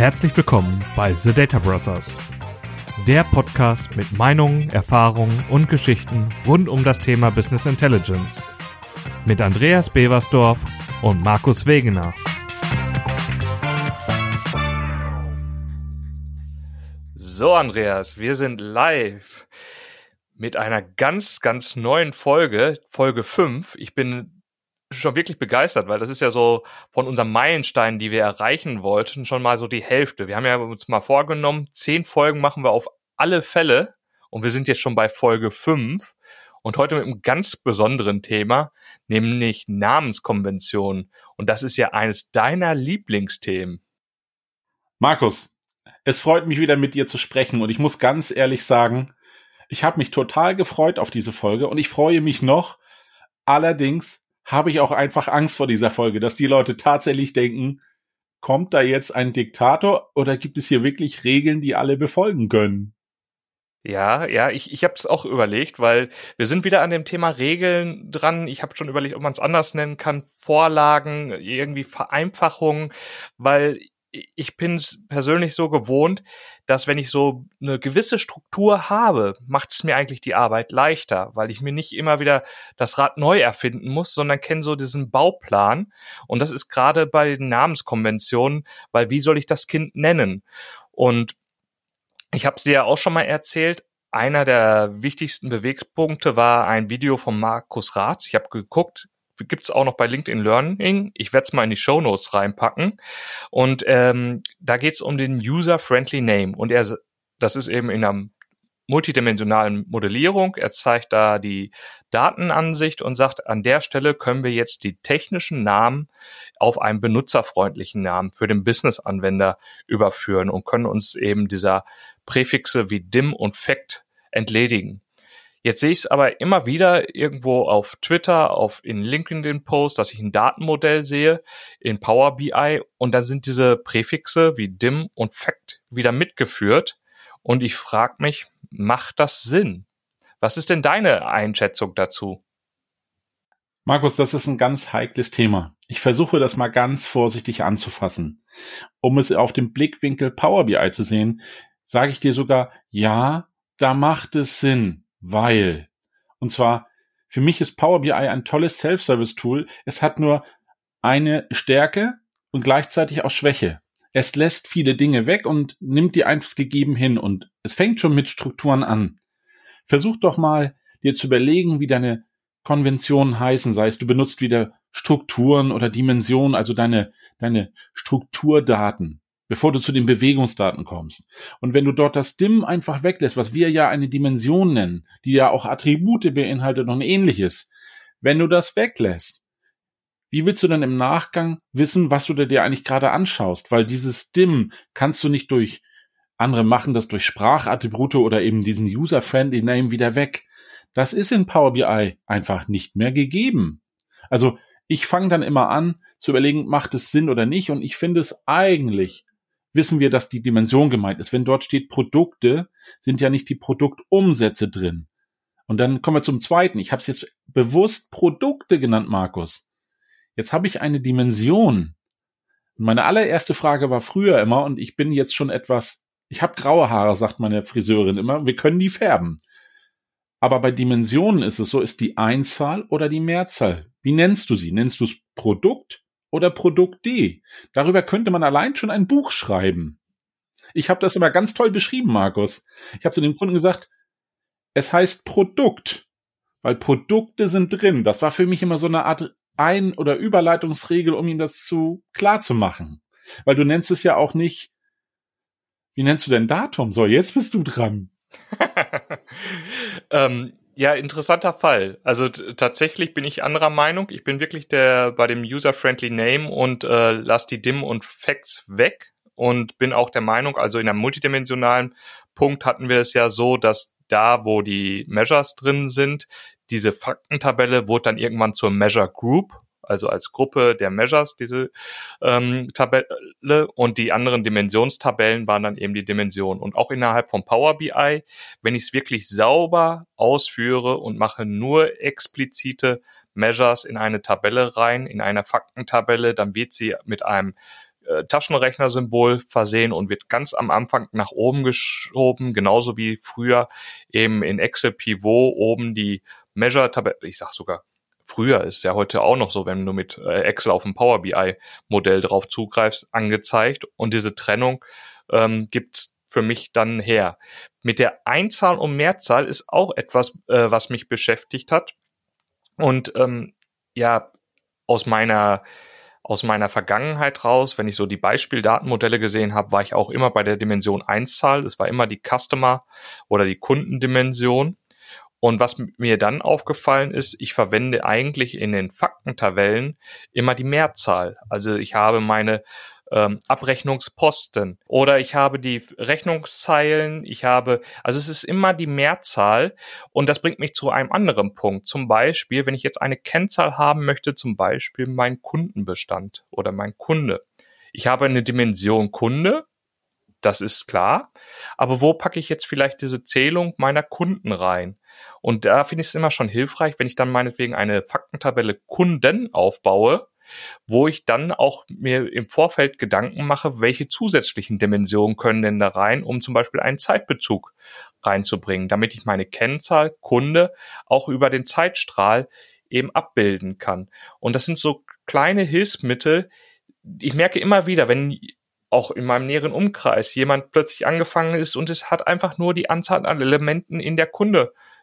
Herzlich willkommen bei The Data Brothers, der Podcast mit Meinungen, Erfahrungen und Geschichten rund um das Thema Business Intelligence. Mit Andreas Beversdorf und Markus Wegener. So, Andreas, wir sind live mit einer ganz, ganz neuen Folge, Folge 5. Ich bin schon wirklich begeistert, weil das ist ja so von unserem Meilenstein, die wir erreichen wollten, schon mal so die Hälfte. Wir haben ja uns mal vorgenommen, zehn Folgen machen wir auf alle Fälle und wir sind jetzt schon bei Folge fünf und heute mit einem ganz besonderen Thema, nämlich Namenskonvention. Und das ist ja eines deiner Lieblingsthemen. Markus, es freut mich wieder mit dir zu sprechen und ich muss ganz ehrlich sagen, ich habe mich total gefreut auf diese Folge und ich freue mich noch. Allerdings habe ich auch einfach Angst vor dieser Folge, dass die Leute tatsächlich denken, kommt da jetzt ein Diktator oder gibt es hier wirklich Regeln, die alle befolgen können? Ja, ja, ich, ich habe es auch überlegt, weil wir sind wieder an dem Thema Regeln dran. Ich habe schon überlegt, ob man es anders nennen kann, Vorlagen, irgendwie Vereinfachungen, weil ich bin es persönlich so gewohnt, dass wenn ich so eine gewisse Struktur habe, macht es mir eigentlich die Arbeit leichter, weil ich mir nicht immer wieder das Rad neu erfinden muss, sondern kenne so diesen Bauplan. Und das ist gerade bei den Namenskonventionen, weil wie soll ich das Kind nennen? Und ich habe es dir ja auch schon mal erzählt, einer der wichtigsten Bewegpunkte war ein Video von Markus Ratz. Ich habe geguckt, gibt's auch noch bei LinkedIn Learning. Ich werde es mal in die Show Notes reinpacken. Und ähm, da geht's um den User-Friendly Name. Und er, das ist eben in einer multidimensionalen Modellierung. Er zeigt da die Datenansicht und sagt, an der Stelle können wir jetzt die technischen Namen auf einen benutzerfreundlichen Namen für den Business-Anwender überführen und können uns eben dieser Präfixe wie dim und fact entledigen. Jetzt sehe ich es aber immer wieder irgendwo auf Twitter, auf in LinkedIn-Post, dass ich ein Datenmodell sehe in Power BI und da sind diese Präfixe wie dim und fact wieder mitgeführt und ich frage mich, macht das Sinn? Was ist denn deine Einschätzung dazu? Markus, das ist ein ganz heikles Thema. Ich versuche das mal ganz vorsichtig anzufassen. Um es auf dem Blickwinkel Power BI zu sehen, sage ich dir sogar, ja, da macht es Sinn weil. Und zwar, für mich ist Power BI ein tolles Self-Service-Tool. Es hat nur eine Stärke und gleichzeitig auch Schwäche. Es lässt viele Dinge weg und nimmt die einfach gegeben hin und es fängt schon mit Strukturen an. Versuch doch mal, dir zu überlegen, wie deine Konventionen heißen, sei es du benutzt wieder Strukturen oder Dimensionen, also deine, deine Strukturdaten bevor du zu den Bewegungsdaten kommst. Und wenn du dort das Dim einfach weglässt, was wir ja eine Dimension nennen, die ja auch Attribute beinhaltet und ähnliches, wenn du das weglässt, wie willst du dann im Nachgang wissen, was du dir eigentlich gerade anschaust? Weil dieses Dim kannst du nicht durch andere machen das durch Sprachattribute oder eben diesen User-Friendly Name wieder weg. Das ist in Power BI einfach nicht mehr gegeben. Also ich fange dann immer an zu überlegen, macht es Sinn oder nicht? Und ich finde es eigentlich wissen wir, dass die Dimension gemeint ist. Wenn dort steht Produkte, sind ja nicht die Produktumsätze drin. Und dann kommen wir zum zweiten. Ich habe es jetzt bewusst Produkte genannt, Markus. Jetzt habe ich eine Dimension. Und meine allererste Frage war früher immer, und ich bin jetzt schon etwas, ich habe graue Haare, sagt meine Friseurin immer, wir können die färben. Aber bei Dimensionen ist es so, ist die Einzahl oder die Mehrzahl. Wie nennst du sie? Nennst du es Produkt oder Produkt D. Darüber könnte man allein schon ein Buch schreiben. Ich habe das immer ganz toll beschrieben, Markus. Ich habe zu dem Kunden gesagt, es heißt Produkt, weil Produkte sind drin. Das war für mich immer so eine Art Ein- oder Überleitungsregel, um ihm das zu klar zu machen. Weil du nennst es ja auch nicht, wie nennst du denn Datum? So, jetzt bist du dran. ähm, ja, interessanter Fall. Also tatsächlich bin ich anderer Meinung. Ich bin wirklich der bei dem User-Friendly Name und äh, lass die Dim und Facts weg und bin auch der Meinung, also in einem multidimensionalen Punkt hatten wir es ja so, dass da, wo die Measures drin sind, diese Faktentabelle wurde dann irgendwann zur Measure Group also als Gruppe der Measures, diese ähm, Tabelle und die anderen Dimensionstabellen waren dann eben die Dimensionen. Und auch innerhalb von Power BI, wenn ich es wirklich sauber ausführe und mache nur explizite Measures in eine Tabelle rein, in einer Faktentabelle, dann wird sie mit einem äh, Taschenrechner-Symbol versehen und wird ganz am Anfang nach oben geschoben, genauso wie früher eben in Excel Pivot oben die Measure-Tabelle, ich sag sogar früher ist ja heute auch noch so, wenn du mit äh, Excel auf ein Power BI Modell drauf zugreifst, angezeigt und diese Trennung ähm, gibt's für mich dann her. Mit der Einzahl und Mehrzahl ist auch etwas, äh, was mich beschäftigt hat. Und ähm, ja, aus meiner aus meiner Vergangenheit raus, wenn ich so die Beispieldatenmodelle gesehen habe, war ich auch immer bei der Dimension Einzahl. Es war immer die Customer oder die Kundendimension. Und was mir dann aufgefallen ist, ich verwende eigentlich in den Faktentabellen immer die Mehrzahl. Also ich habe meine ähm, Abrechnungsposten oder ich habe die Rechnungszeilen, ich habe, also es ist immer die Mehrzahl und das bringt mich zu einem anderen Punkt. Zum Beispiel, wenn ich jetzt eine Kennzahl haben möchte, zum Beispiel mein Kundenbestand oder mein Kunde. Ich habe eine Dimension Kunde, das ist klar, aber wo packe ich jetzt vielleicht diese Zählung meiner Kunden rein? Und da finde ich es immer schon hilfreich, wenn ich dann meinetwegen eine Faktentabelle Kunden aufbaue, wo ich dann auch mir im Vorfeld Gedanken mache, welche zusätzlichen Dimensionen können denn da rein, um zum Beispiel einen Zeitbezug reinzubringen, damit ich meine Kennzahl Kunde auch über den Zeitstrahl eben abbilden kann. Und das sind so kleine Hilfsmittel. Ich merke immer wieder, wenn auch in meinem näheren Umkreis jemand plötzlich angefangen ist und es hat einfach nur die Anzahl an Elementen in der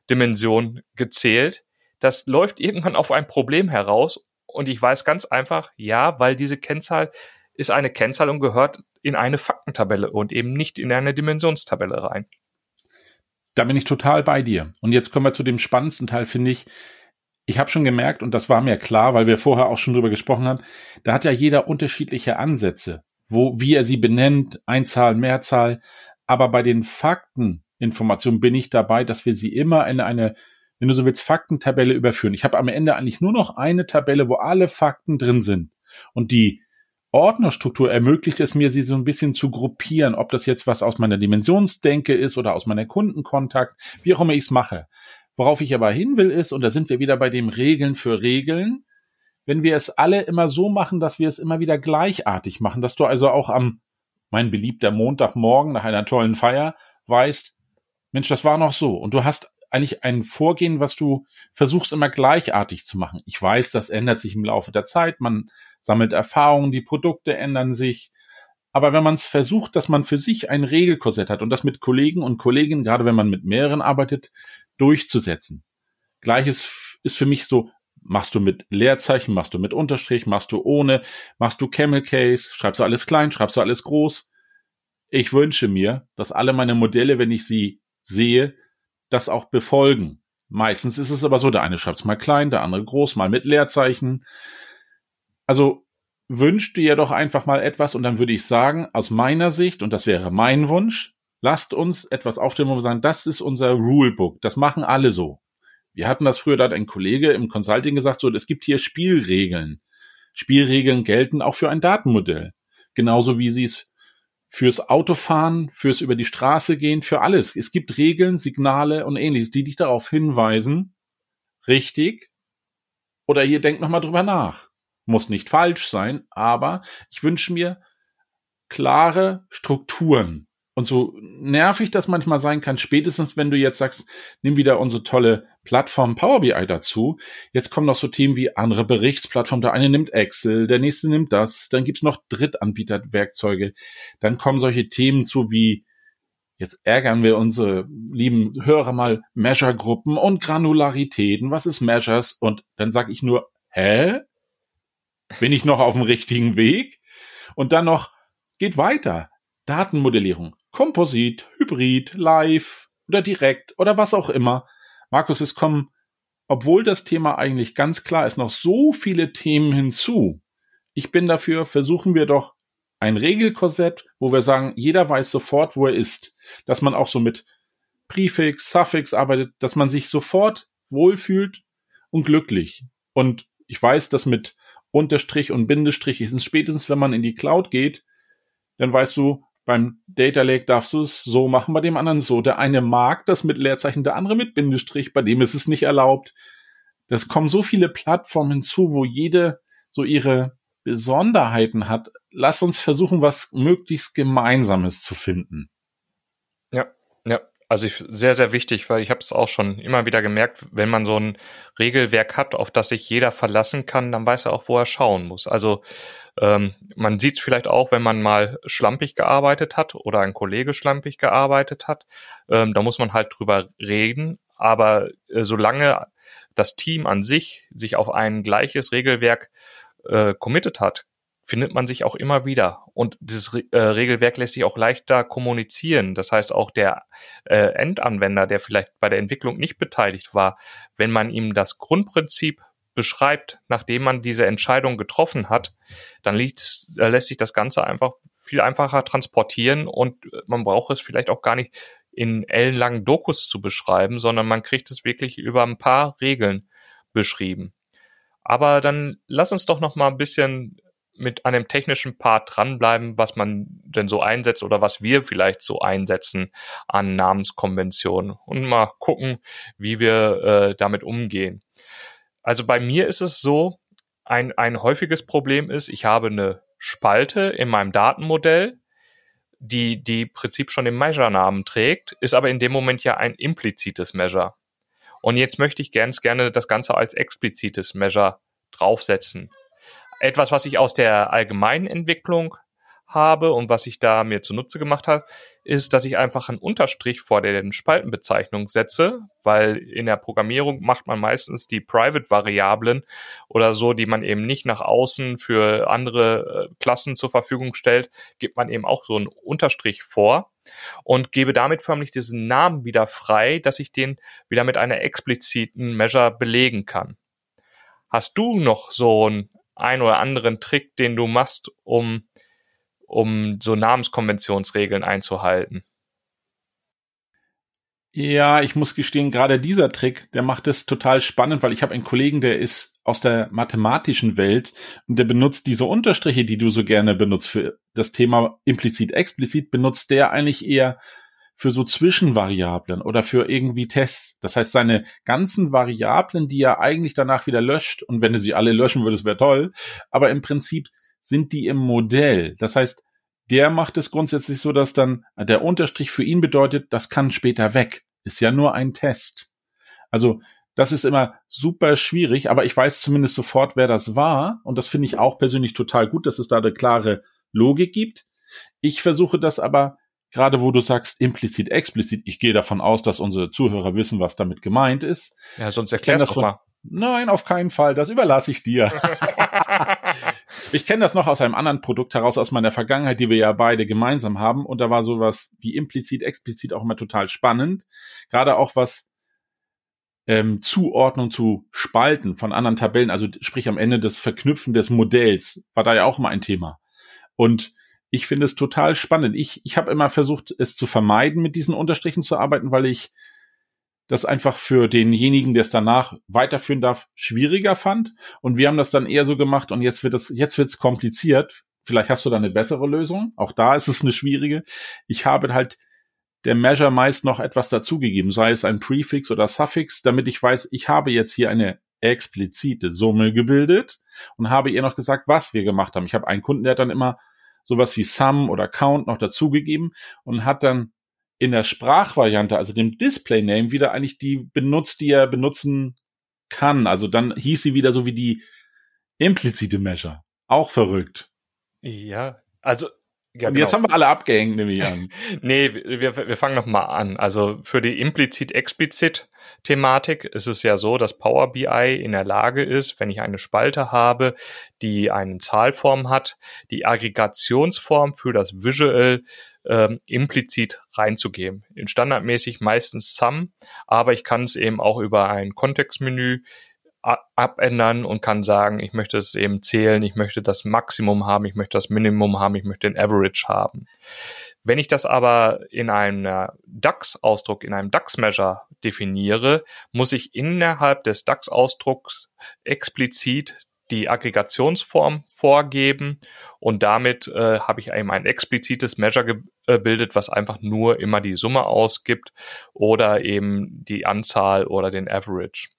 Kunde-Dimension gezählt. Das läuft irgendwann auf ein Problem heraus und ich weiß ganz einfach, ja, weil diese Kennzahl ist eine Kennzahl und gehört in eine Faktentabelle und eben nicht in eine Dimensionstabelle rein. Da bin ich total bei dir. Und jetzt kommen wir zu dem spannendsten Teil, finde ich. Ich habe schon gemerkt, und das war mir klar, weil wir vorher auch schon drüber gesprochen haben, da hat ja jeder unterschiedliche Ansätze, wo, wie er sie benennt, Einzahl, Mehrzahl. Aber bei den Fakteninformationen bin ich dabei, dass wir sie immer in eine wenn du so willst, Faktentabelle überführen. Ich habe am Ende eigentlich nur noch eine Tabelle, wo alle Fakten drin sind. Und die Ordnerstruktur ermöglicht es mir, sie so ein bisschen zu gruppieren, ob das jetzt was aus meiner Dimensionsdenke ist oder aus meiner Kundenkontakt, wie auch immer ich es mache. Worauf ich aber hin will ist, und da sind wir wieder bei dem Regeln für Regeln, wenn wir es alle immer so machen, dass wir es immer wieder gleichartig machen, dass du also auch am, mein beliebter Montagmorgen nach einer tollen Feier weißt, Mensch, das war noch so. Und du hast eigentlich ein Vorgehen, was du versuchst immer gleichartig zu machen. Ich weiß, das ändert sich im Laufe der Zeit, man sammelt Erfahrungen, die Produkte ändern sich. Aber wenn man es versucht, dass man für sich ein Regelkorsett hat und das mit Kollegen und Kolleginnen, gerade wenn man mit mehreren arbeitet, durchzusetzen. Gleiches ist für mich so, machst du mit Leerzeichen, machst du mit Unterstrich, machst du ohne, machst du Camel Case, schreibst du alles klein, schreibst du alles groß. Ich wünsche mir, dass alle meine Modelle, wenn ich sie sehe, das auch befolgen. Meistens ist es aber so, der eine schreibt es mal klein, der andere groß, mal mit Leerzeichen. Also wünscht dir doch einfach mal etwas und dann würde ich sagen, aus meiner Sicht, und das wäre mein Wunsch, lasst uns etwas aufstellen, wo wir sagen, das ist unser Rulebook. Das machen alle so. Wir hatten das früher, da hat ein Kollege im Consulting gesagt, so, es gibt hier Spielregeln. Spielregeln gelten auch für ein Datenmodell. Genauso wie sie es fürs Autofahren, fürs über die Straße gehen, für alles. Es gibt Regeln, Signale und ähnliches, die dich darauf hinweisen, richtig, oder ihr denkt nochmal drüber nach. Muss nicht falsch sein, aber ich wünsche mir klare Strukturen. Und so nervig das manchmal sein kann, spätestens wenn du jetzt sagst, nimm wieder unsere tolle Plattform Power BI dazu. Jetzt kommen noch so Themen wie andere Berichtsplattformen. Der eine nimmt Excel, der nächste nimmt das. Dann gibt's noch Drittanbieterwerkzeuge. Dann kommen solche Themen zu wie, jetzt ärgern wir unsere lieben Hörer mal, Measure-Gruppen und Granularitäten. Was ist Measures? Und dann sage ich nur, hä? Bin ich noch auf dem richtigen Weg? Und dann noch, geht weiter. Datenmodellierung. Komposit, Hybrid, Live oder direkt oder was auch immer. Markus, es kommen, obwohl das Thema eigentlich ganz klar ist, noch so viele Themen hinzu. Ich bin dafür, versuchen wir doch ein Regelkorsett, wo wir sagen, jeder weiß sofort, wo er ist. Dass man auch so mit Präfix, Suffix arbeitet, dass man sich sofort wohlfühlt und glücklich. Und ich weiß, dass mit Unterstrich und Bindestrich ist es spätestens, wenn man in die Cloud geht, dann weißt du, beim Data Lake darfst du es so machen, bei dem anderen so. Der eine mag das mit Leerzeichen, der andere mit Bindestrich, bei dem ist es nicht erlaubt. Das kommen so viele Plattformen hinzu, wo jede so ihre Besonderheiten hat, lass uns versuchen, was möglichst Gemeinsames zu finden. Ja, ja. Also ich, sehr, sehr wichtig, weil ich habe es auch schon immer wieder gemerkt, wenn man so ein Regelwerk hat, auf das sich jeder verlassen kann, dann weiß er auch, wo er schauen muss. Also ähm, man sieht es vielleicht auch, wenn man mal schlampig gearbeitet hat oder ein Kollege schlampig gearbeitet hat. Ähm, da muss man halt drüber reden. Aber äh, solange das Team an sich sich auf ein gleiches Regelwerk äh, committed hat, findet man sich auch immer wieder. Und dieses äh, Regelwerk lässt sich auch leichter kommunizieren. Das heißt, auch der äh, Endanwender, der vielleicht bei der Entwicklung nicht beteiligt war, wenn man ihm das Grundprinzip beschreibt, nachdem man diese Entscheidung getroffen hat, dann äh, lässt sich das Ganze einfach viel einfacher transportieren und man braucht es vielleicht auch gar nicht in ellenlangen Dokus zu beschreiben, sondern man kriegt es wirklich über ein paar Regeln beschrieben. Aber dann lass uns doch noch mal ein bisschen mit einem technischen Part dranbleiben, was man denn so einsetzt oder was wir vielleicht so einsetzen an Namenskonventionen und mal gucken, wie wir äh, damit umgehen. Also bei mir ist es so, ein, ein häufiges Problem ist, ich habe eine Spalte in meinem Datenmodell, die die Prinzip schon den Measure-Namen trägt, ist aber in dem Moment ja ein implizites Measure. Und jetzt möchte ich ganz gerne das Ganze als explizites Measure draufsetzen etwas, was ich aus der allgemeinen Entwicklung habe und was ich da mir zunutze gemacht habe, ist, dass ich einfach einen Unterstrich vor der Spaltenbezeichnung setze, weil in der Programmierung macht man meistens die Private-Variablen oder so, die man eben nicht nach außen für andere äh, Klassen zur Verfügung stellt, gibt man eben auch so einen Unterstrich vor und gebe damit förmlich diesen Namen wieder frei, dass ich den wieder mit einer expliziten Measure belegen kann. Hast du noch so ein ein oder anderen Trick, den du machst, um, um so Namenskonventionsregeln einzuhalten? Ja, ich muss gestehen, gerade dieser Trick, der macht es total spannend, weil ich habe einen Kollegen, der ist aus der mathematischen Welt und der benutzt diese Unterstriche, die du so gerne benutzt für das Thema implizit, explizit, benutzt der eigentlich eher für so Zwischenvariablen oder für irgendwie Tests. Das heißt, seine ganzen Variablen, die er eigentlich danach wieder löscht, und wenn du sie alle löschen würdest, wäre toll, aber im Prinzip sind die im Modell. Das heißt, der macht es grundsätzlich so, dass dann der Unterstrich für ihn bedeutet, das kann später weg. Ist ja nur ein Test. Also, das ist immer super schwierig, aber ich weiß zumindest sofort, wer das war. Und das finde ich auch persönlich total gut, dass es da eine klare Logik gibt. Ich versuche das aber gerade wo du sagst implizit, explizit, ich gehe davon aus, dass unsere Zuhörer wissen, was damit gemeint ist. Ja, sonst erklär das doch mal. Nein, auf keinen Fall. Das überlasse ich dir. ich kenne das noch aus einem anderen Produkt heraus, aus meiner Vergangenheit, die wir ja beide gemeinsam haben. Und da war sowas wie implizit, explizit auch immer total spannend. Gerade auch was ähm, Zuordnung zu Spalten von anderen Tabellen, also sprich am Ende das Verknüpfen des Modells, war da ja auch immer ein Thema. Und ich finde es total spannend. Ich, ich habe immer versucht, es zu vermeiden, mit diesen Unterstrichen zu arbeiten, weil ich das einfach für denjenigen, der es danach weiterführen darf, schwieriger fand. Und wir haben das dann eher so gemacht und jetzt wird es, jetzt wird es kompliziert. Vielleicht hast du da eine bessere Lösung. Auch da ist es eine schwierige. Ich habe halt der Measure meist noch etwas dazugegeben, sei es ein Prefix oder Suffix, damit ich weiß, ich habe jetzt hier eine explizite Summe gebildet und habe ihr noch gesagt, was wir gemacht haben. Ich habe einen Kunden, der hat dann immer sowas wie Sum oder Count noch dazugegeben und hat dann in der Sprachvariante, also dem Display Name, wieder eigentlich die benutzt, die er benutzen kann. Also dann hieß sie wieder so wie die implizite Measure. Auch verrückt. Ja, also ja, und genau. jetzt haben wir alle abgehängt, nehme ich an. nee, wir, wir fangen noch mal an. Also für die implizit-explizit-Thematik ist es ja so, dass Power BI in der Lage ist, wenn ich eine Spalte habe, die eine Zahlform hat, die Aggregationsform für das Visual ähm, implizit reinzugeben. In standardmäßig meistens Sum, aber ich kann es eben auch über ein Kontextmenü abändern und kann sagen, ich möchte es eben zählen, ich möchte das Maximum haben, ich möchte das Minimum haben, ich möchte den Average haben. Wenn ich das aber in einem DAX-Ausdruck, in einem DAX-Measure definiere, muss ich innerhalb des DAX-Ausdrucks explizit die Aggregationsform vorgeben und damit äh, habe ich eben ein explizites Measure gebildet, was einfach nur immer die Summe ausgibt oder eben die Anzahl oder den Average.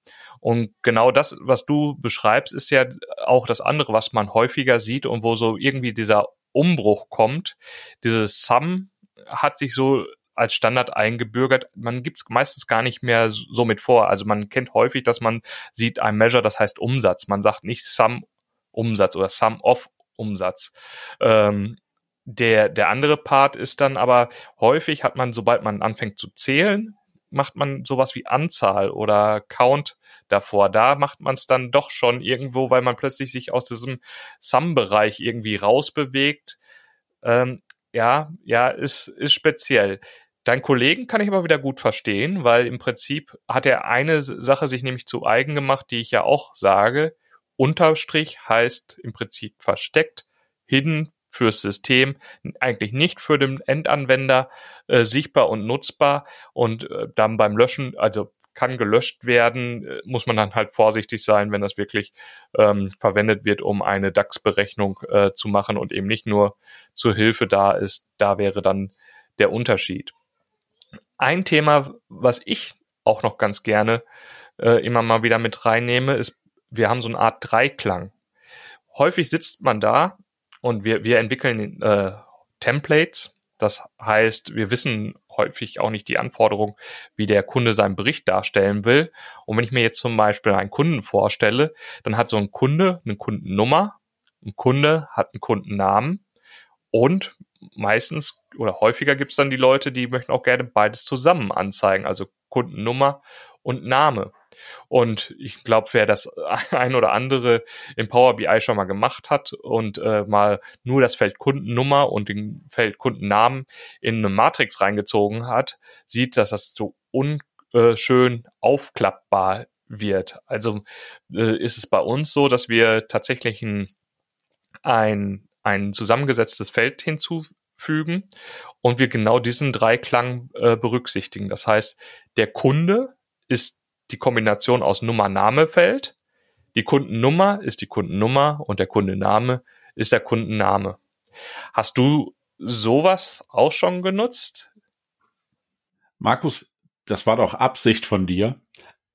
Und genau das, was du beschreibst, ist ja auch das andere, was man häufiger sieht und wo so irgendwie dieser Umbruch kommt. Dieses Sum hat sich so als Standard eingebürgert. Man gibt es meistens gar nicht mehr so mit vor. Also man kennt häufig, dass man sieht ein Measure, das heißt Umsatz. Man sagt nicht Sum Umsatz oder Sum of Umsatz. Ähm, der, der andere Part ist dann aber häufig hat man, sobald man anfängt zu zählen, macht man sowas wie Anzahl oder Count davor. Da macht man es dann doch schon irgendwo, weil man plötzlich sich aus diesem Sum-Bereich irgendwie rausbewegt. Ähm, ja, ja, ist, ist speziell. Deinen Kollegen kann ich aber wieder gut verstehen, weil im Prinzip hat er eine Sache sich nämlich zu eigen gemacht, die ich ja auch sage. Unterstrich heißt im Prinzip versteckt, hidden fürs System, eigentlich nicht für den Endanwender äh, sichtbar und nutzbar und äh, dann beim Löschen, also kann gelöscht werden, äh, muss man dann halt vorsichtig sein, wenn das wirklich ähm, verwendet wird, um eine DAX-Berechnung äh, zu machen und eben nicht nur zur Hilfe da ist. Da wäre dann der Unterschied. Ein Thema, was ich auch noch ganz gerne äh, immer mal wieder mit reinnehme, ist, wir haben so eine Art Dreiklang. Häufig sitzt man da und wir, wir entwickeln äh, Templates. Das heißt, wir wissen häufig auch nicht die Anforderung, wie der Kunde seinen Bericht darstellen will. Und wenn ich mir jetzt zum Beispiel einen Kunden vorstelle, dann hat so ein Kunde eine Kundennummer, ein Kunde hat einen Kundennamen und meistens oder häufiger gibt es dann die Leute, die möchten auch gerne beides zusammen anzeigen, also Kundennummer und Name. Und ich glaube, wer das ein oder andere im Power BI schon mal gemacht hat und äh, mal nur das Feld Kundennummer und den Feld Kundennamen in eine Matrix reingezogen hat, sieht, dass das so unschön aufklappbar wird. Also äh, ist es bei uns so, dass wir tatsächlich ein, ein, ein zusammengesetztes Feld hinzufügen und wir genau diesen Dreiklang äh, berücksichtigen. Das heißt, der Kunde ist die Kombination aus Nummer-Name-Feld. Die Kundennummer ist die Kundennummer und der Kundename ist der Kundenname. Hast du sowas auch schon genutzt? Markus, das war doch Absicht von dir.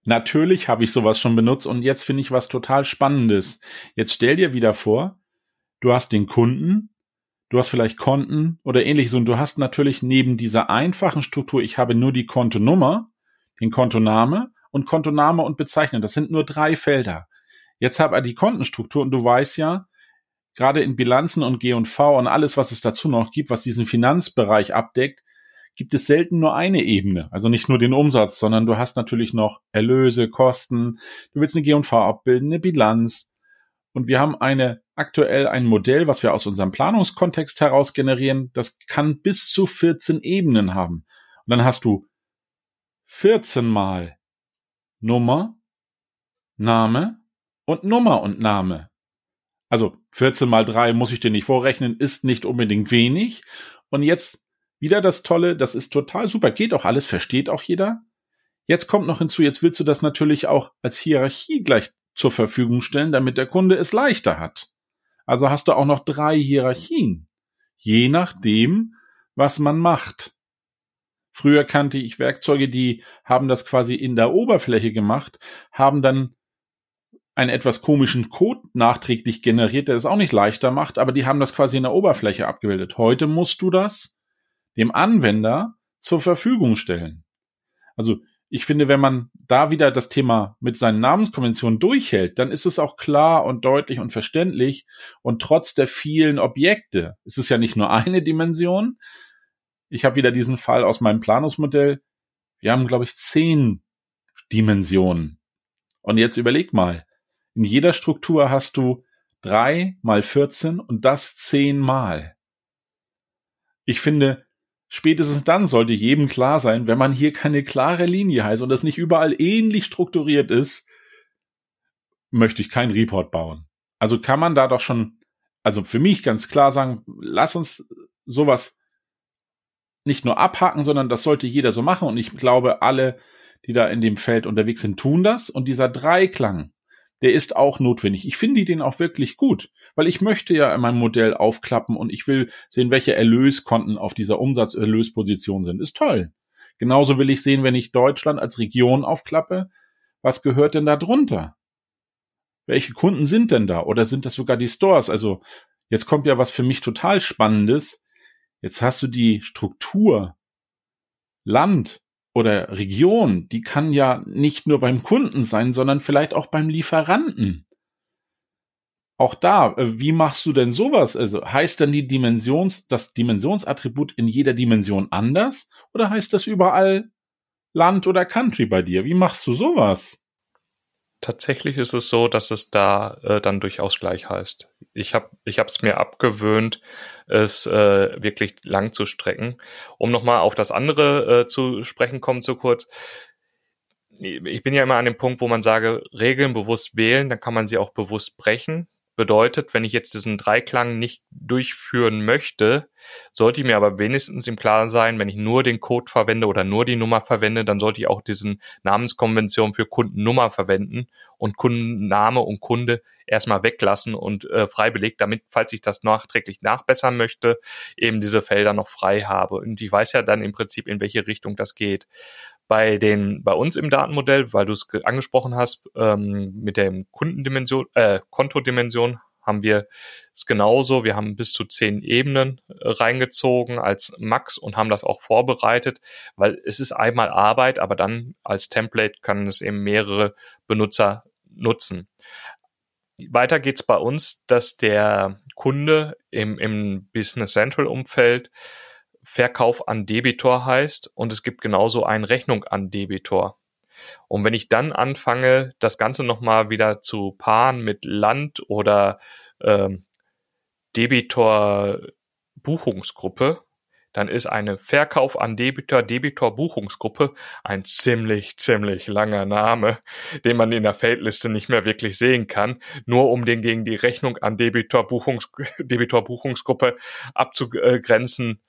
Natürlich habe ich sowas schon benutzt und jetzt finde ich was total Spannendes. Jetzt stell dir wieder vor, du hast den Kunden, du hast vielleicht Konten oder ähnliches und du hast natürlich neben dieser einfachen Struktur, ich habe nur die Kontonummer, den Kontoname und Kontoname und Bezeichnen. Das sind nur drei Felder. Jetzt habe ich die Kontenstruktur und du weißt ja, gerade in Bilanzen und G&V und alles, was es dazu noch gibt, was diesen Finanzbereich abdeckt, gibt es selten nur eine Ebene. Also nicht nur den Umsatz, sondern du hast natürlich noch Erlöse, Kosten. Du willst eine G&V abbilden, eine Bilanz. Und wir haben eine aktuell ein Modell, was wir aus unserem Planungskontext heraus generieren. Das kann bis zu 14 Ebenen haben. Und dann hast du 14 mal Nummer, Name und Nummer und Name. Also 14 mal 3 muss ich dir nicht vorrechnen, ist nicht unbedingt wenig. Und jetzt wieder das Tolle, das ist total super, geht auch alles, versteht auch jeder. Jetzt kommt noch hinzu, jetzt willst du das natürlich auch als Hierarchie gleich zur Verfügung stellen, damit der Kunde es leichter hat. Also hast du auch noch drei Hierarchien, je nachdem, was man macht. Früher kannte ich Werkzeuge, die haben das quasi in der Oberfläche gemacht, haben dann einen etwas komischen Code nachträglich generiert, der es auch nicht leichter macht, aber die haben das quasi in der Oberfläche abgebildet. Heute musst du das dem Anwender zur Verfügung stellen. Also ich finde, wenn man da wieder das Thema mit seinen Namenskonventionen durchhält, dann ist es auch klar und deutlich und verständlich. Und trotz der vielen Objekte ist es ja nicht nur eine Dimension, ich habe wieder diesen Fall aus meinem Planungsmodell. Wir haben, glaube ich, zehn Dimensionen. Und jetzt überleg mal. In jeder Struktur hast du drei mal 14 und das zehnmal. Ich finde, spätestens dann sollte jedem klar sein, wenn man hier keine klare Linie heißt und das nicht überall ähnlich strukturiert ist, möchte ich keinen Report bauen. Also kann man da doch schon, also für mich ganz klar sagen, lass uns sowas nicht nur abhaken, sondern das sollte jeder so machen. Und ich glaube, alle, die da in dem Feld unterwegs sind, tun das. Und dieser Dreiklang, der ist auch notwendig. Ich finde den auch wirklich gut, weil ich möchte ja in meinem Modell aufklappen und ich will sehen, welche Erlöskonten auf dieser Umsatzerlösposition sind. Ist toll. Genauso will ich sehen, wenn ich Deutschland als Region aufklappe, was gehört denn da drunter? Welche Kunden sind denn da? Oder sind das sogar die Stores? Also jetzt kommt ja was für mich total Spannendes. Jetzt hast du die Struktur Land oder Region, die kann ja nicht nur beim Kunden sein, sondern vielleicht auch beim Lieferanten. Auch da, äh, wie machst du denn sowas? Also heißt dann die Dimensions, das Dimensionsattribut in jeder Dimension anders oder heißt das überall Land oder Country bei dir? Wie machst du sowas? Tatsächlich ist es so, dass es da äh, dann durchaus gleich heißt. Ich habe ich es mir abgewöhnt, es äh, wirklich lang zu strecken. Um nochmal auf das andere äh, zu sprechen kommen zu kurz. Ich bin ja immer an dem Punkt, wo man sage, Regeln bewusst wählen, dann kann man sie auch bewusst brechen. Bedeutet, wenn ich jetzt diesen Dreiklang nicht durchführen möchte, sollte ich mir aber wenigstens im Klaren sein, wenn ich nur den Code verwende oder nur die Nummer verwende, dann sollte ich auch diesen Namenskonvention für Kundennummer verwenden und Kundenname und Kunde erstmal weglassen und äh, frei belegt, damit, falls ich das nachträglich nachbessern möchte, eben diese Felder noch frei habe. Und ich weiß ja dann im Prinzip, in welche Richtung das geht. Bei den, bei uns im Datenmodell, weil du es angesprochen hast, ähm, mit dem Kundendimension, äh, Kontodimension haben wir es genauso. Wir haben bis zu zehn Ebenen äh, reingezogen als Max und haben das auch vorbereitet, weil es ist einmal Arbeit, aber dann als Template kann es eben mehrere Benutzer nutzen. Weiter geht's bei uns, dass der Kunde im, im Business Central Umfeld Verkauf an Debitor heißt und es gibt genauso eine Rechnung an Debitor. Und wenn ich dann anfange, das Ganze nochmal wieder zu paaren mit Land oder ähm, Debitor Buchungsgruppe, dann ist eine Verkauf an Debitor, Debitor Buchungsgruppe ein ziemlich, ziemlich langer Name, den man in der Feldliste nicht mehr wirklich sehen kann, nur um den gegen die Rechnung an Debitor, Buchungs, Debitor Buchungsgruppe abzugrenzen.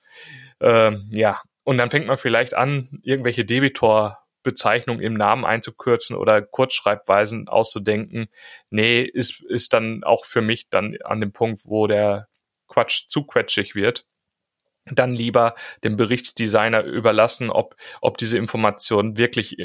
Ähm, ja, und dann fängt man vielleicht an, irgendwelche Debitor Bezeichnung im Namen einzukürzen oder Kurzschreibweisen auszudenken. Nee, ist, ist dann auch für mich dann an dem Punkt, wo der Quatsch zu quetschig wird dann lieber dem Berichtsdesigner überlassen, ob, ob diese Information wirklich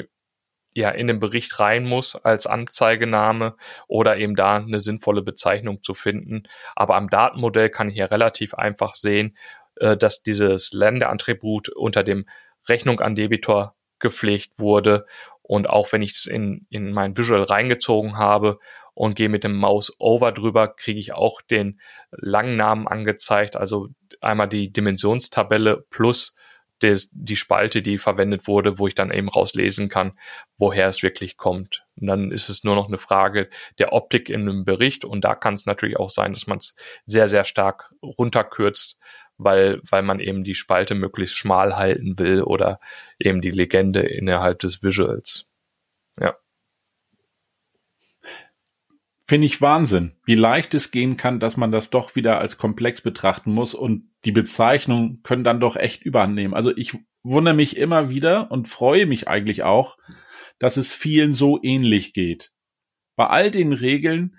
ja in den Bericht rein muss als Anzeigename oder eben da eine sinnvolle Bezeichnung zu finden. Aber am Datenmodell kann ich ja relativ einfach sehen, äh, dass dieses Länderattribut unter dem Rechnung an Debitor gepflegt wurde. Und auch wenn ich es in, in mein Visual reingezogen habe und gehe mit dem Maus over drüber, kriege ich auch den langen Namen angezeigt. Also einmal die Dimensionstabelle plus des, die Spalte, die verwendet wurde, wo ich dann eben rauslesen kann, woher es wirklich kommt. Und dann ist es nur noch eine Frage der Optik in einem Bericht und da kann es natürlich auch sein, dass man es sehr, sehr stark runterkürzt, weil, weil man eben die Spalte möglichst schmal halten will oder eben die Legende innerhalb des Visuals. Ja. Finde ich Wahnsinn, wie leicht es gehen kann, dass man das doch wieder als komplex betrachten muss und die Bezeichnungen können dann doch echt übernehmen. Also ich wundere mich immer wieder und freue mich eigentlich auch, dass es vielen so ähnlich geht. Bei all den Regeln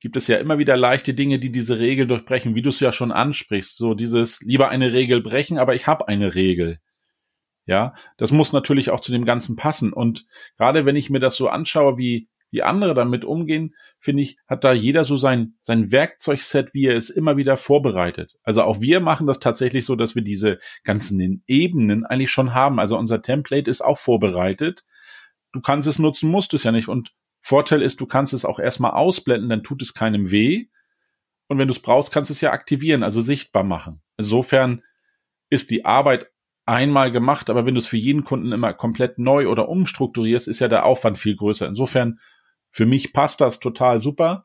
gibt es ja immer wieder leichte Dinge, die diese Regel durchbrechen, wie du es ja schon ansprichst. So dieses lieber eine Regel brechen, aber ich habe eine Regel. Ja, das muss natürlich auch zu dem Ganzen passen. Und gerade wenn ich mir das so anschaue, wie, wie andere damit umgehen, finde ich, hat da jeder so sein, sein Werkzeugset, wie er es immer wieder vorbereitet. Also auch wir machen das tatsächlich so, dass wir diese ganzen Ebenen eigentlich schon haben. Also unser Template ist auch vorbereitet. Du kannst es nutzen, musst es ja nicht. Und Vorteil ist, du kannst es auch erstmal ausblenden, dann tut es keinem weh. Und wenn du es brauchst, kannst du es ja aktivieren, also sichtbar machen. Insofern ist die Arbeit einmal gemacht, aber wenn du es für jeden Kunden immer komplett neu oder umstrukturierst, ist ja der Aufwand viel größer. Insofern, für mich passt das total super.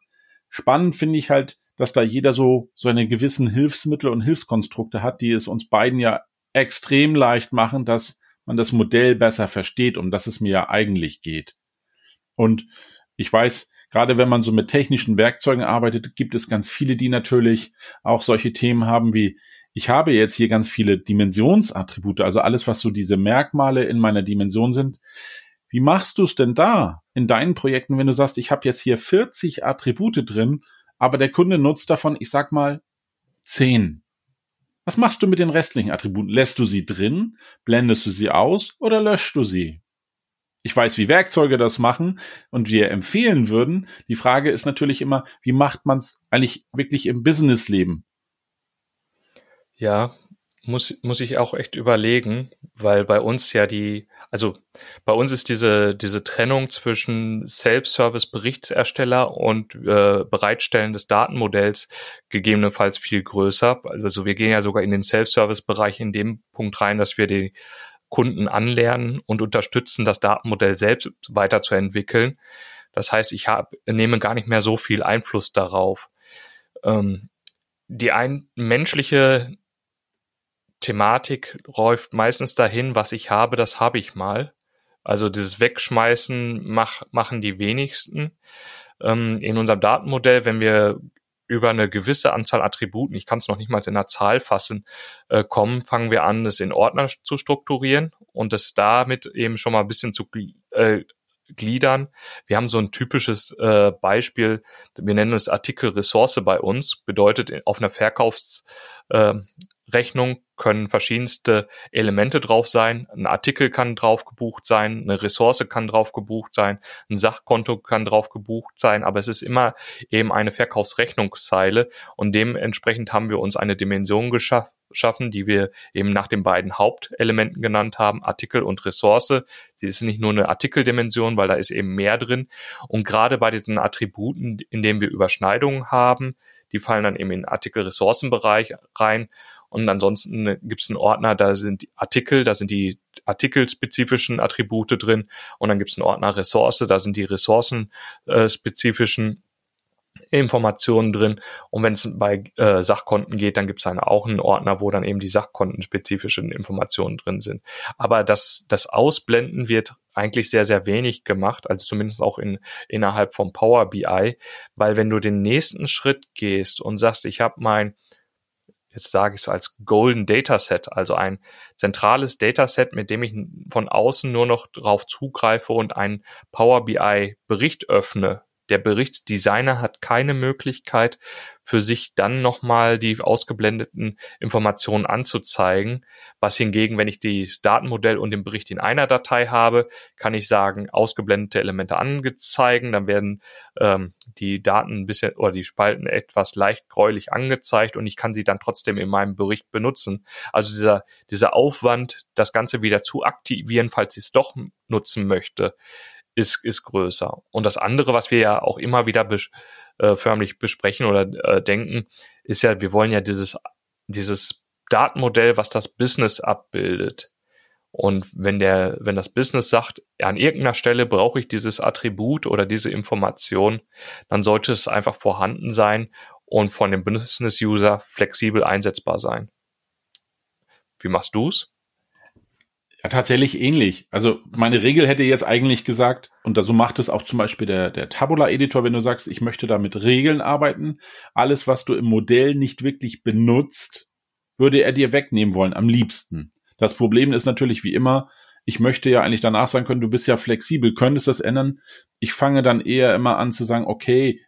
Spannend finde ich halt, dass da jeder so seine gewissen Hilfsmittel und Hilfskonstrukte hat, die es uns beiden ja extrem leicht machen, dass man das Modell besser versteht, um das es mir ja eigentlich geht. Und ich weiß, gerade wenn man so mit technischen Werkzeugen arbeitet, gibt es ganz viele, die natürlich auch solche Themen haben wie, ich habe jetzt hier ganz viele Dimensionsattribute, also alles, was so diese Merkmale in meiner Dimension sind. Wie machst du es denn da in deinen Projekten, wenn du sagst, ich habe jetzt hier 40 Attribute drin, aber der Kunde nutzt davon, ich sag mal, 10. Was machst du mit den restlichen Attributen? Lässt du sie drin? Blendest du sie aus oder löscht du sie? Ich weiß, wie Werkzeuge das machen und wir empfehlen würden. Die Frage ist natürlich immer, wie macht man es eigentlich wirklich im Businessleben? Ja, muss, muss ich auch echt überlegen, weil bei uns ja die, also bei uns ist diese, diese Trennung zwischen Self-Service-Berichtsersteller und äh, Bereitstellen des Datenmodells gegebenenfalls viel größer. Also wir gehen ja sogar in den Self-Service-Bereich in dem Punkt rein, dass wir die Kunden anlernen und unterstützen, das Datenmodell selbst weiterzuentwickeln. Das heißt, ich hab, nehme gar nicht mehr so viel Einfluss darauf. Ähm, die ein menschliche Thematik läuft meistens dahin, was ich habe, das habe ich mal. Also dieses Wegschmeißen mach, machen die wenigsten. Ähm, in unserem Datenmodell, wenn wir über eine gewisse Anzahl Attributen, ich kann es noch nicht mal in einer Zahl fassen, äh, kommen, fangen wir an, es in Ordner zu strukturieren und es damit eben schon mal ein bisschen zu äh, gliedern. Wir haben so ein typisches äh, Beispiel, wir nennen es Artikel Ressource bei uns, bedeutet auf einer Verkaufs äh, Rechnung können verschiedenste Elemente drauf sein. Ein Artikel kann drauf gebucht sein, eine Ressource kann drauf gebucht sein, ein Sachkonto kann drauf gebucht sein, aber es ist immer eben eine Verkaufsrechnungszeile und dementsprechend haben wir uns eine Dimension geschaffen, die wir eben nach den beiden Hauptelementen genannt haben, Artikel und Ressource. Sie ist nicht nur eine Artikeldimension, weil da ist eben mehr drin. Und gerade bei diesen Attributen, in denen wir Überschneidungen haben, die fallen dann eben in den Artikel-Ressourcenbereich rein und ansonsten gibt es einen Ordner, da sind Artikel, da sind die artikelspezifischen Attribute drin. Und dann gibt es einen Ordner Ressource, da sind die ressourcenspezifischen Informationen drin. Und wenn es bei äh, Sachkonten geht, dann gibt es auch einen Ordner, wo dann eben die sachkontenspezifischen Informationen drin sind. Aber das, das Ausblenden wird eigentlich sehr, sehr wenig gemacht, also zumindest auch in, innerhalb vom Power BI, weil wenn du den nächsten Schritt gehst und sagst, ich habe mein jetzt sage ich es als Golden Dataset, also ein zentrales Dataset, mit dem ich von außen nur noch drauf zugreife und einen Power BI Bericht öffne, der Berichtsdesigner hat keine Möglichkeit, für sich dann nochmal die ausgeblendeten Informationen anzuzeigen. Was hingegen, wenn ich das Datenmodell und den Bericht in einer Datei habe, kann ich sagen, ausgeblendete Elemente angezeigen. Dann werden ähm, die Daten ein bisschen oder die Spalten etwas leicht gräulich angezeigt und ich kann sie dann trotzdem in meinem Bericht benutzen. Also dieser, dieser Aufwand, das Ganze wieder zu aktivieren, falls ich es doch nutzen möchte, ist, ist größer. Und das andere, was wir ja auch immer wieder bes äh, förmlich besprechen oder äh, denken, ist ja, wir wollen ja dieses, dieses Datenmodell, was das Business abbildet. Und wenn der, wenn das Business sagt, an irgendeiner Stelle brauche ich dieses Attribut oder diese Information, dann sollte es einfach vorhanden sein und von dem Business-User flexibel einsetzbar sein. Wie machst du's? Ja, tatsächlich ähnlich. Also meine Regel hätte jetzt eigentlich gesagt, und so macht es auch zum Beispiel der, der Tabula-Editor, wenn du sagst, ich möchte da mit Regeln arbeiten. Alles, was du im Modell nicht wirklich benutzt, würde er dir wegnehmen wollen, am liebsten. Das Problem ist natürlich wie immer, ich möchte ja eigentlich danach sagen können, du bist ja flexibel, könntest das ändern. Ich fange dann eher immer an zu sagen, okay,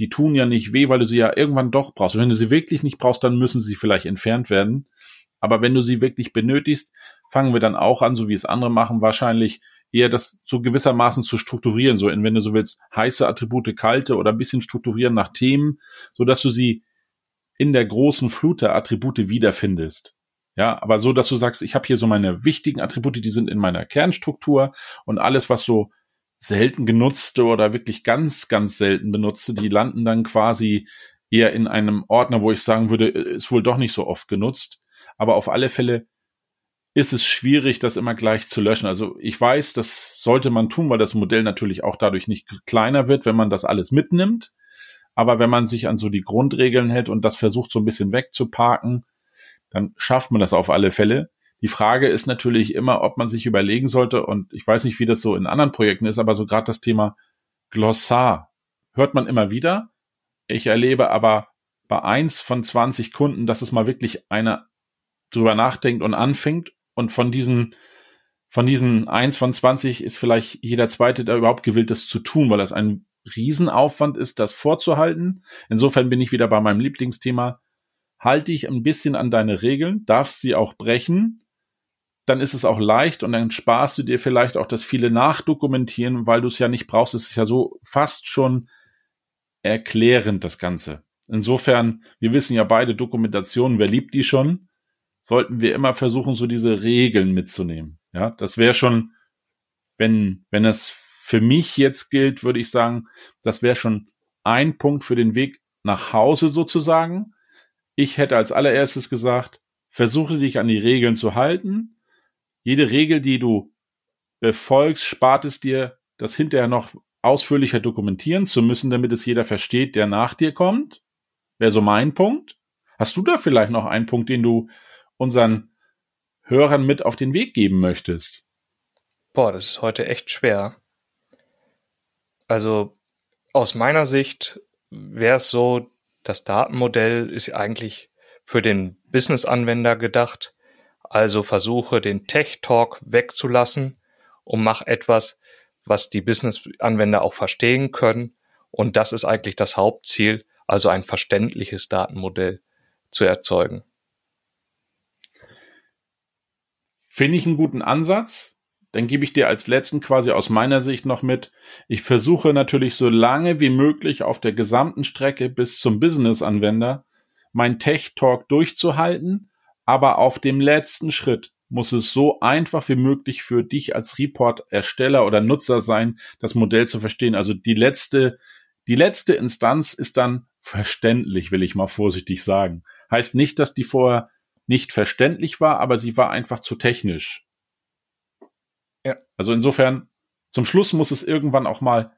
die tun ja nicht weh, weil du sie ja irgendwann doch brauchst. Und wenn du sie wirklich nicht brauchst, dann müssen sie vielleicht entfernt werden. Aber wenn du sie wirklich benötigst, fangen wir dann auch an, so wie es andere machen, wahrscheinlich eher das so gewissermaßen zu strukturieren, so in, wenn du so willst, heiße Attribute, kalte oder ein bisschen strukturieren nach Themen, so dass du sie in der großen Flut der Attribute wiederfindest. Ja, aber so, dass du sagst, ich habe hier so meine wichtigen Attribute, die sind in meiner Kernstruktur und alles, was so selten genutzte oder wirklich ganz, ganz selten benutzte, die landen dann quasi eher in einem Ordner, wo ich sagen würde, ist wohl doch nicht so oft genutzt. Aber auf alle Fälle ist es schwierig, das immer gleich zu löschen. Also ich weiß, das sollte man tun, weil das Modell natürlich auch dadurch nicht kleiner wird, wenn man das alles mitnimmt. Aber wenn man sich an so die Grundregeln hält und das versucht so ein bisschen wegzuparken, dann schafft man das auf alle Fälle. Die Frage ist natürlich immer, ob man sich überlegen sollte, und ich weiß nicht, wie das so in anderen Projekten ist, aber so gerade das Thema Glossar hört man immer wieder. Ich erlebe aber bei eins von 20 Kunden, dass es mal wirklich einer drüber nachdenkt und anfängt und von diesen von diesen eins von 20 ist vielleicht jeder zweite da überhaupt gewillt, das zu tun, weil das ein Riesenaufwand ist, das vorzuhalten. Insofern bin ich wieder bei meinem Lieblingsthema. Halte dich ein bisschen an deine Regeln, darfst sie auch brechen, dann ist es auch leicht und dann sparst du dir vielleicht auch das viele Nachdokumentieren, weil du es ja nicht brauchst. Es ist ja so fast schon erklärend, das Ganze. Insofern, wir wissen ja beide Dokumentationen, wer liebt die schon, sollten wir immer versuchen, so diese Regeln mitzunehmen. Ja, das wäre schon, wenn, wenn es für mich jetzt gilt, würde ich sagen, das wäre schon ein Punkt für den Weg nach Hause sozusagen. Ich hätte als allererstes gesagt, versuche dich an die Regeln zu halten. Jede Regel, die du befolgst, spart es dir, das hinterher noch ausführlicher dokumentieren zu müssen, damit es jeder versteht, der nach dir kommt. Wäre so mein Punkt. Hast du da vielleicht noch einen Punkt, den du unseren Hörern mit auf den Weg geben möchtest? Boah, das ist heute echt schwer. Also aus meiner Sicht wäre es so, das Datenmodell ist eigentlich für den Business-Anwender gedacht. Also versuche den Tech-Talk wegzulassen und mach etwas, was die Business-Anwender auch verstehen können. Und das ist eigentlich das Hauptziel, also ein verständliches Datenmodell zu erzeugen. Finde ich einen guten Ansatz. Dann gebe ich dir als letzten quasi aus meiner Sicht noch mit. Ich versuche natürlich so lange wie möglich auf der gesamten Strecke bis zum Business-Anwender mein Tech-Talk durchzuhalten, aber auf dem letzten Schritt muss es so einfach wie möglich für dich als Report-Ersteller oder Nutzer sein, das Modell zu verstehen. Also die letzte, die letzte Instanz ist dann verständlich, will ich mal vorsichtig sagen. Heißt nicht, dass die vorher nicht verständlich war, aber sie war einfach zu technisch. Ja. Also insofern, zum Schluss muss es irgendwann auch mal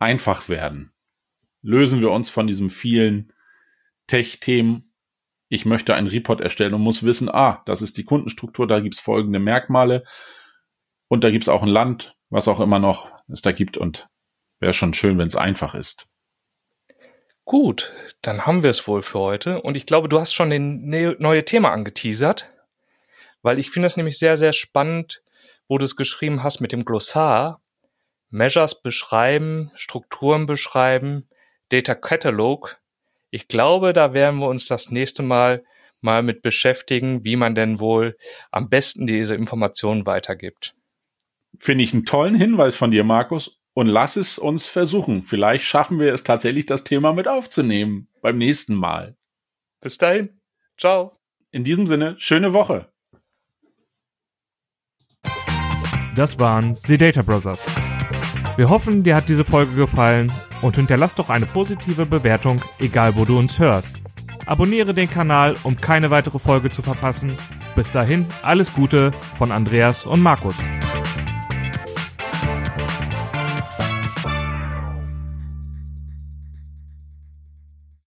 einfach werden. Lösen wir uns von diesem vielen Tech-Themen. Ich möchte einen Report erstellen und muss wissen, ah, das ist die Kundenstruktur, da gibt's folgende Merkmale und da gibt's auch ein Land, was auch immer noch es da gibt und wäre schon schön, wenn es einfach ist. Gut, dann haben wir es wohl für heute. Und ich glaube, du hast schon den ne neue Thema angeteasert, weil ich finde das nämlich sehr, sehr spannend, wo du es geschrieben hast mit dem Glossar. Measures beschreiben, Strukturen beschreiben, Data Catalog. Ich glaube, da werden wir uns das nächste Mal mal mit beschäftigen, wie man denn wohl am besten diese Informationen weitergibt. Finde ich einen tollen Hinweis von dir, Markus und lass es uns versuchen. Vielleicht schaffen wir es tatsächlich, das Thema mit aufzunehmen beim nächsten Mal. Bis dahin. Ciao. In diesem Sinne, schöne Woche. Das waren The Data Brothers. Wir hoffen, dir hat diese Folge gefallen und hinterlass doch eine positive Bewertung, egal wo du uns hörst. Abonniere den Kanal, um keine weitere Folge zu verpassen. Bis dahin, alles Gute von Andreas und Markus.